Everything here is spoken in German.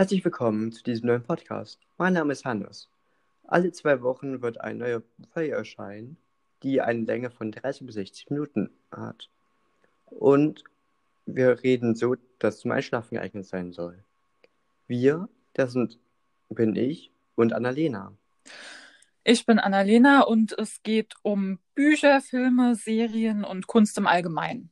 Herzlich willkommen zu diesem neuen Podcast. Mein Name ist Hannes. Alle zwei Wochen wird eine neue Folge erscheinen, die eine Länge von 30 bis 60 Minuten hat. Und wir reden so, dass es zum Einschlafen geeignet sein soll. Wir, das sind, bin ich und Annalena. Ich bin Annalena und es geht um Bücher, Filme, Serien und Kunst im Allgemeinen.